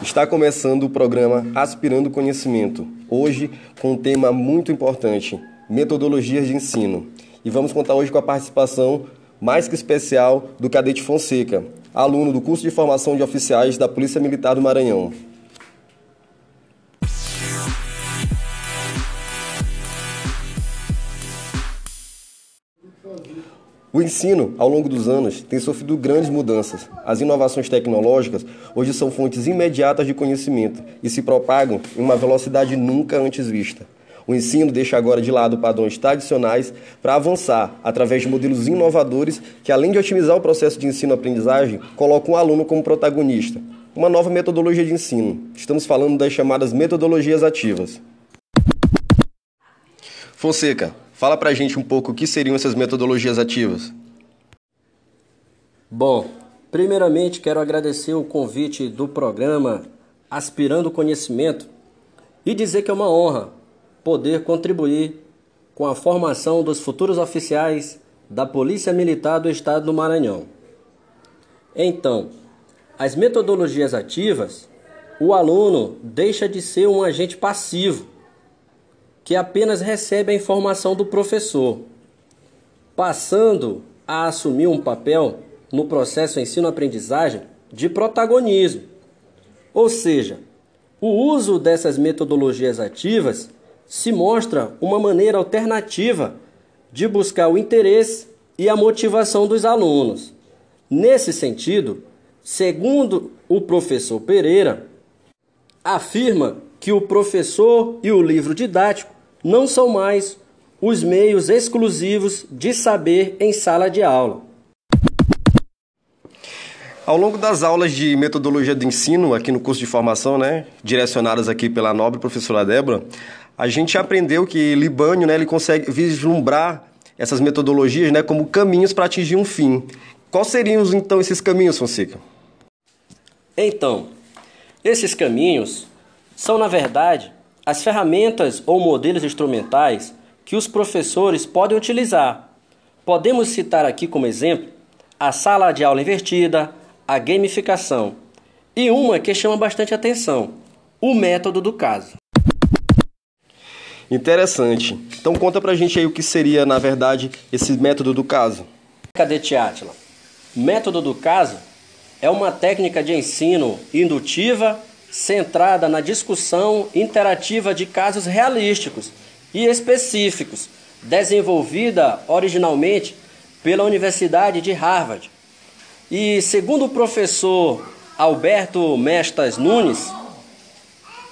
Está começando o programa Aspirando Conhecimento, hoje com um tema muito importante: metodologias de ensino. E vamos contar hoje com a participação mais que especial do Cadete Fonseca, aluno do curso de formação de oficiais da Polícia Militar do Maranhão. O ensino, ao longo dos anos, tem sofrido grandes mudanças. As inovações tecnológicas hoje são fontes imediatas de conhecimento e se propagam em uma velocidade nunca antes vista. O ensino deixa agora de lado padrões tradicionais para avançar através de modelos inovadores que, além de otimizar o processo de ensino-aprendizagem, colocam o aluno como protagonista. Uma nova metodologia de ensino. Estamos falando das chamadas metodologias ativas. Fonseca, Fala pra gente um pouco o que seriam essas metodologias ativas. Bom, primeiramente quero agradecer o convite do programa Aspirando Conhecimento e dizer que é uma honra poder contribuir com a formação dos futuros oficiais da Polícia Militar do Estado do Maranhão. Então, as metodologias ativas, o aluno deixa de ser um agente passivo que apenas recebe a informação do professor, passando a assumir um papel no processo ensino-aprendizagem de protagonismo. Ou seja, o uso dessas metodologias ativas se mostra uma maneira alternativa de buscar o interesse e a motivação dos alunos. Nesse sentido, segundo o professor Pereira, afirma que o professor e o livro didático não são mais os meios exclusivos de saber em sala de aula. Ao longo das aulas de metodologia de ensino aqui no curso de formação, né, direcionadas aqui pela nobre professora Débora, a gente aprendeu que Libânio, né, ele consegue vislumbrar essas metodologias, né, como caminhos para atingir um fim. Quais seriam então esses caminhos, Fonseca? Então, esses caminhos são na verdade as ferramentas ou modelos instrumentais que os professores podem utilizar. Podemos citar aqui como exemplo a sala de aula invertida, a gamificação e uma que chama bastante atenção: o método do caso. Interessante. Então conta pra gente aí o que seria, na verdade, esse método do caso. Cadete Átila. Método do caso é uma técnica de ensino indutiva centrada na discussão interativa de casos realísticos e específicos, desenvolvida originalmente pela Universidade de Harvard. E segundo o professor Alberto Mestas Nunes,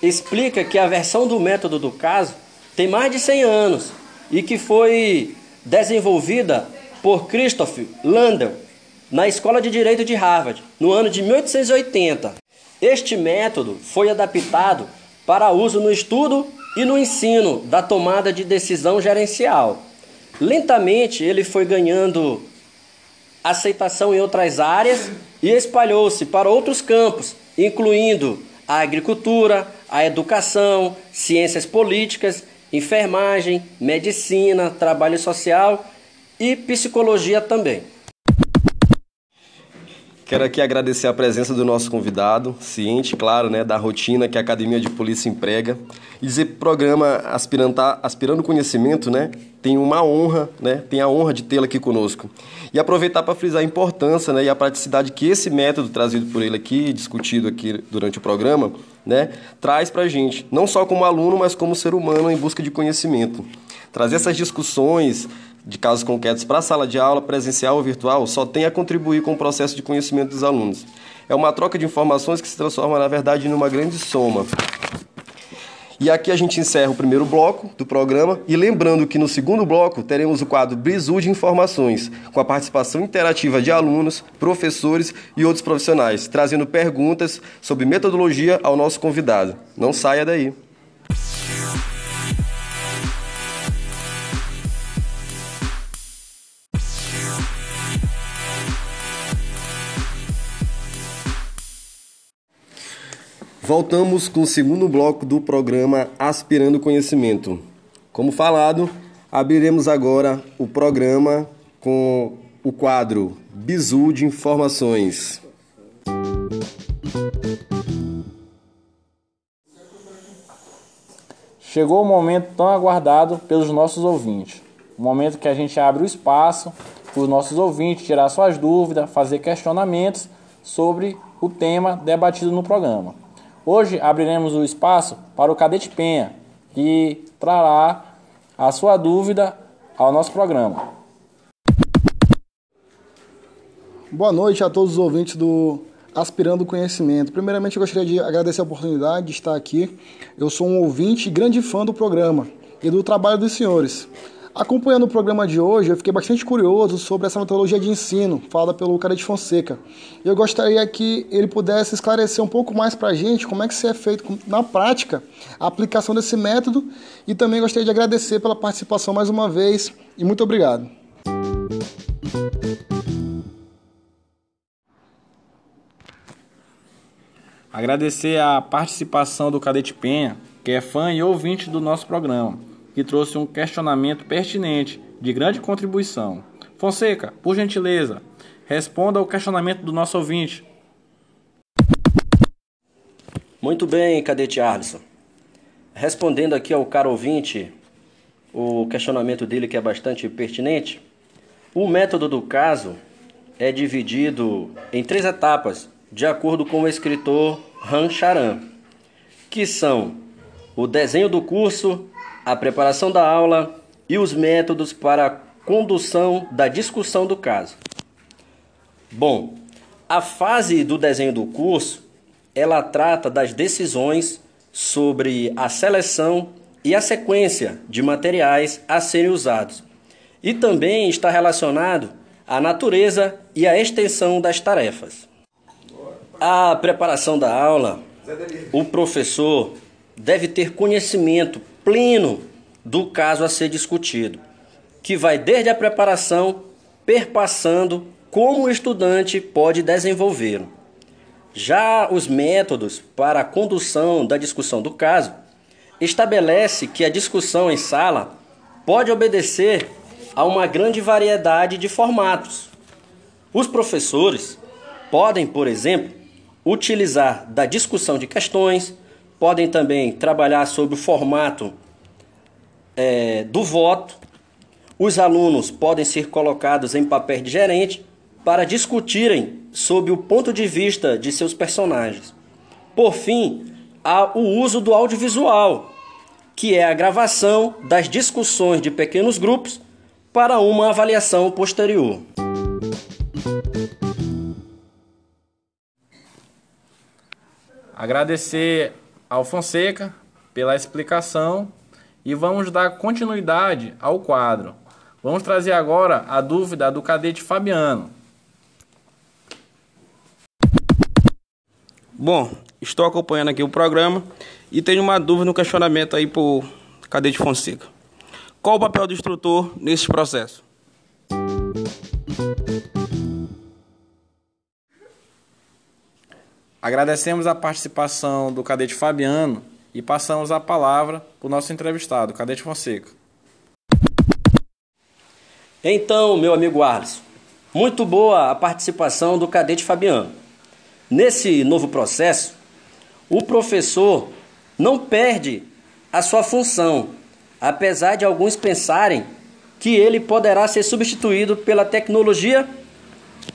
explica que a versão do método do caso tem mais de 100 anos e que foi desenvolvida por Christopher Landau na Escola de Direito de Harvard no ano de 1880. Este método foi adaptado para uso no estudo e no ensino da tomada de decisão gerencial. Lentamente ele foi ganhando aceitação em outras áreas e espalhou-se para outros campos, incluindo a agricultura, a educação, ciências políticas, enfermagem, medicina, trabalho social e psicologia também. Quero aqui agradecer a presença do nosso convidado, ciente, claro, né, da rotina que a Academia de Polícia emprega. E dizer que o programa Aspirando, Aspirando Conhecimento né, tem uma honra, né, tem a honra de tê-lo aqui conosco. E aproveitar para frisar a importância né, e a praticidade que esse método trazido por ele aqui, discutido aqui durante o programa, né, traz para a gente, não só como aluno, mas como ser humano em busca de conhecimento. Trazer essas discussões de casos concretos para a sala de aula, presencial ou virtual, só tem a contribuir com o processo de conhecimento dos alunos. É uma troca de informações que se transforma, na verdade, numa grande soma. E aqui a gente encerra o primeiro bloco do programa e lembrando que no segundo bloco teremos o quadro Brisu de Informações, com a participação interativa de alunos, professores e outros profissionais, trazendo perguntas sobre metodologia ao nosso convidado. Não saia daí. Voltamos com o segundo bloco do programa Aspirando Conhecimento. Como falado, Abriremos agora o programa com o quadro Bizu de Informações. Chegou o momento tão aguardado pelos nossos ouvintes. O momento que a gente abre o espaço para os nossos ouvintes tirar suas dúvidas, fazer questionamentos sobre o tema debatido no programa. Hoje abriremos o espaço para o Cadete Penha, que trará a sua dúvida ao nosso programa. Boa noite a todos os ouvintes do Aspirando Conhecimento. Primeiramente, eu gostaria de agradecer a oportunidade de estar aqui. Eu sou um ouvinte e grande fã do programa e do trabalho dos senhores. Acompanhando o programa de hoje, eu fiquei bastante curioso sobre essa metodologia de ensino falada pelo Cadete Fonseca. Eu gostaria que ele pudesse esclarecer um pouco mais para a gente como é que se é feito na prática a aplicação desse método e também gostaria de agradecer pela participação mais uma vez e muito obrigado. Agradecer a participação do Cadete Penha, que é fã e ouvinte do nosso programa, que trouxe um questionamento pertinente, de grande contribuição. Fonseca, por gentileza, responda ao questionamento do nosso ouvinte. Muito bem, Cadete Arlisson. Respondendo aqui ao caro ouvinte, o questionamento dele que é bastante pertinente, o método do caso é dividido em três etapas de acordo com o escritor Han Charan, que são o desenho do curso, a preparação da aula e os métodos para a condução da discussão do caso. Bom, a fase do desenho do curso, ela trata das decisões sobre a seleção e a sequência de materiais a serem usados. E também está relacionado à natureza e à extensão das tarefas. A preparação da aula, o professor deve ter conhecimento pleno do caso a ser discutido, que vai desde a preparação perpassando como o estudante pode desenvolver. Já os métodos para a condução da discussão do caso estabelece que a discussão em sala pode obedecer a uma grande variedade de formatos. Os professores podem, por exemplo, utilizar da discussão de questões, podem também trabalhar sobre o formato é, do voto. Os alunos podem ser colocados em papel de gerente para discutirem sobre o ponto de vista de seus personagens. Por fim, há o uso do audiovisual, que é a gravação das discussões de pequenos grupos para uma avaliação posterior. Agradecer ao Fonseca pela explicação e vamos dar continuidade ao quadro. Vamos trazer agora a dúvida do cadete Fabiano. Bom, estou acompanhando aqui o programa e tenho uma dúvida no questionamento aí o cadete Fonseca. Qual o papel do instrutor nesse processo? Agradecemos a participação do cadete Fabiano e passamos a palavra para o nosso entrevistado, cadete Fonseca. Então, meu amigo Arles, muito boa a participação do cadete Fabiano. Nesse novo processo, o professor não perde a sua função, apesar de alguns pensarem que ele poderá ser substituído pela tecnologia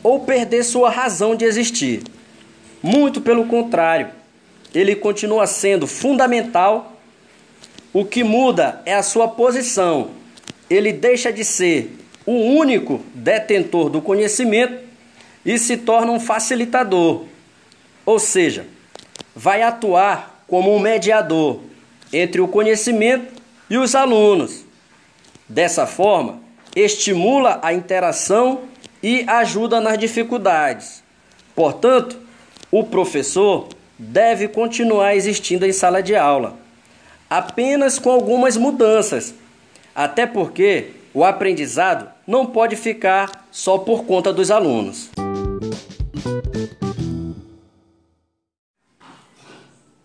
ou perder sua razão de existir. Muito pelo contrário, ele continua sendo fundamental. O que muda é a sua posição. Ele deixa de ser o único detentor do conhecimento e se torna um facilitador. Ou seja, vai atuar como um mediador entre o conhecimento e os alunos. Dessa forma, estimula a interação e ajuda nas dificuldades. Portanto, o professor deve continuar existindo em sala de aula, apenas com algumas mudanças, até porque o aprendizado não pode ficar só por conta dos alunos.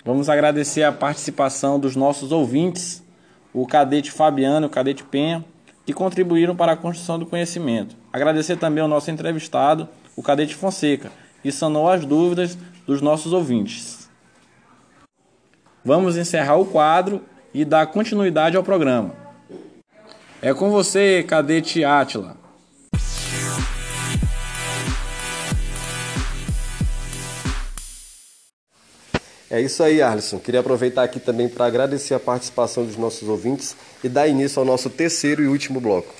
Vamos agradecer a participação dos nossos ouvintes, o cadete Fabiano e o cadete Penha, e contribuíram para a construção do conhecimento. Agradecer também ao nosso entrevistado, o Cadete Fonseca, que sanou as dúvidas dos nossos ouvintes. Vamos encerrar o quadro e dar continuidade ao programa. É com você, Cadete Átila. É isso aí, Arlisson. Queria aproveitar aqui também para agradecer a participação dos nossos ouvintes e dar início ao nosso terceiro e último bloco.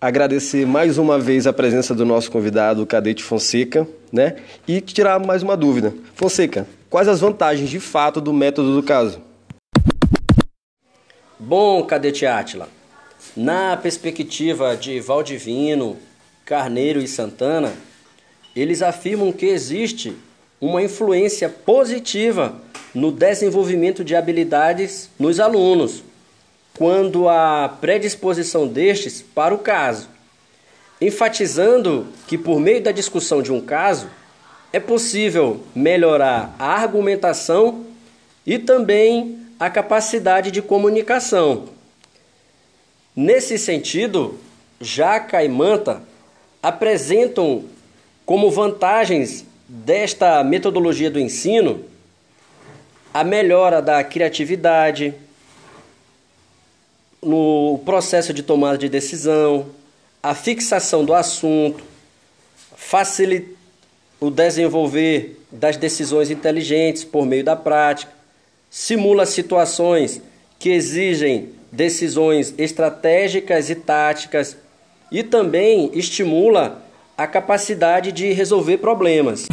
Agradecer mais uma vez a presença do nosso convidado, o Cadete Fonseca, né? E tirar mais uma dúvida. Fonseca, quais as vantagens de fato do método do caso? Bom, Cadete Átila, na perspectiva de Valdivino, Carneiro e Santana, eles afirmam que existe uma influência positiva no desenvolvimento de habilidades nos alunos, quando há predisposição destes para o caso, enfatizando que por meio da discussão de um caso é possível melhorar a argumentação e também a capacidade de comunicação. Nesse sentido, Jaca e Manta apresentam como vantagens desta metodologia do ensino a melhora da criatividade no processo de tomada de decisão, a fixação do assunto, facilitar o desenvolver das decisões inteligentes por meio da prática, simula situações que exigem decisões estratégicas e táticas e também estimula a capacidade de resolver problemas.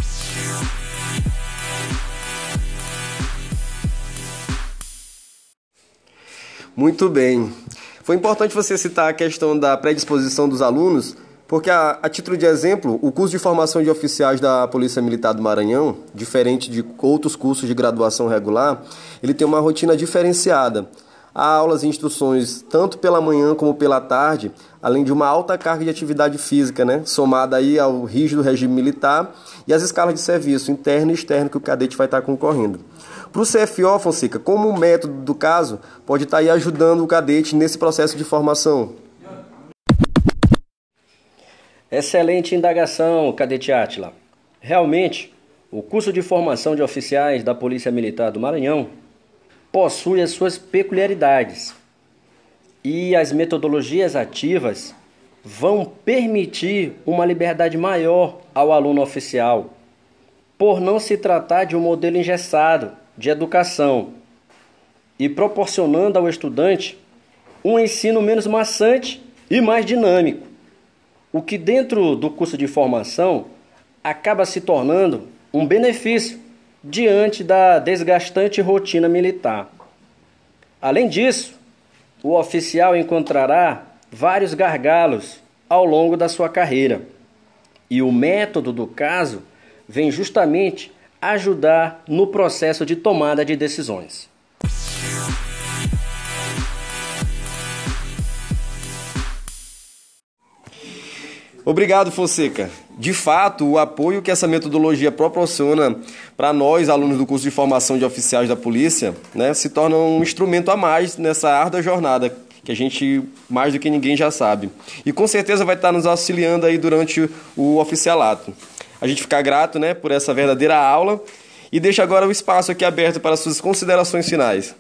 Muito bem. Foi importante você citar a questão da predisposição dos alunos, porque, a, a, título de exemplo, o curso de formação de oficiais da Polícia Militar do Maranhão, diferente de outros cursos de graduação regular, ele tem uma rotina diferenciada. Há aulas e instruções tanto pela manhã como pela tarde, além de uma alta carga de atividade física, né, somada aí ao rígido regime militar e as escalas de serviço interno e externo que o cadete vai estar concorrendo. Para o CFO, Fonseca, como método do caso, pode estar aí ajudando o cadete nesse processo de formação? Excelente indagação, cadete Atila. Realmente, o curso de formação de oficiais da Polícia Militar do Maranhão possui as suas peculiaridades e as metodologias ativas vão permitir uma liberdade maior ao aluno oficial, por não se tratar de um modelo engessado de educação e proporcionando ao estudante um ensino menos maçante e mais dinâmico, o que dentro do curso de formação acaba se tornando um benefício diante da desgastante rotina militar. Além disso, o oficial encontrará vários gargalos ao longo da sua carreira. E o método do caso vem justamente ajudar no processo de tomada de decisões. Obrigado, Fonseca. De fato, o apoio que essa metodologia proporciona para nós, alunos do curso de formação de oficiais da polícia, né, se torna um instrumento a mais nessa árdua jornada que a gente mais do que ninguém já sabe. E com certeza vai estar nos auxiliando aí durante o oficialato. A gente fica grato, né, por essa verdadeira aula. E deixa agora o espaço aqui aberto para suas considerações finais.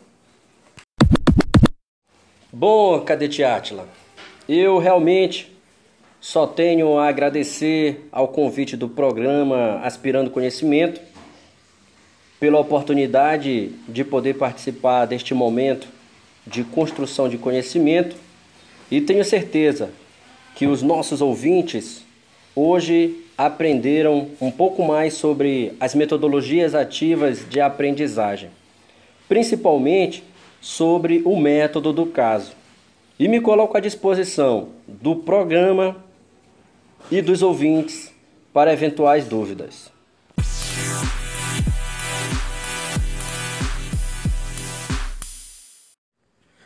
Bom, Cadete Átila, eu realmente só tenho a agradecer ao convite do programa Aspirando Conhecimento pela oportunidade de poder participar deste momento de construção de conhecimento. E tenho certeza que os nossos ouvintes hoje aprenderam um pouco mais sobre as metodologias ativas de aprendizagem, principalmente sobre o método do caso. E me coloco à disposição do programa e dos ouvintes para eventuais dúvidas.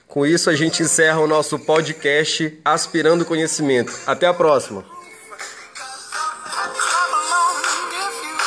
Com isso, a gente encerra o nosso podcast Aspirando Conhecimento. Até a próxima!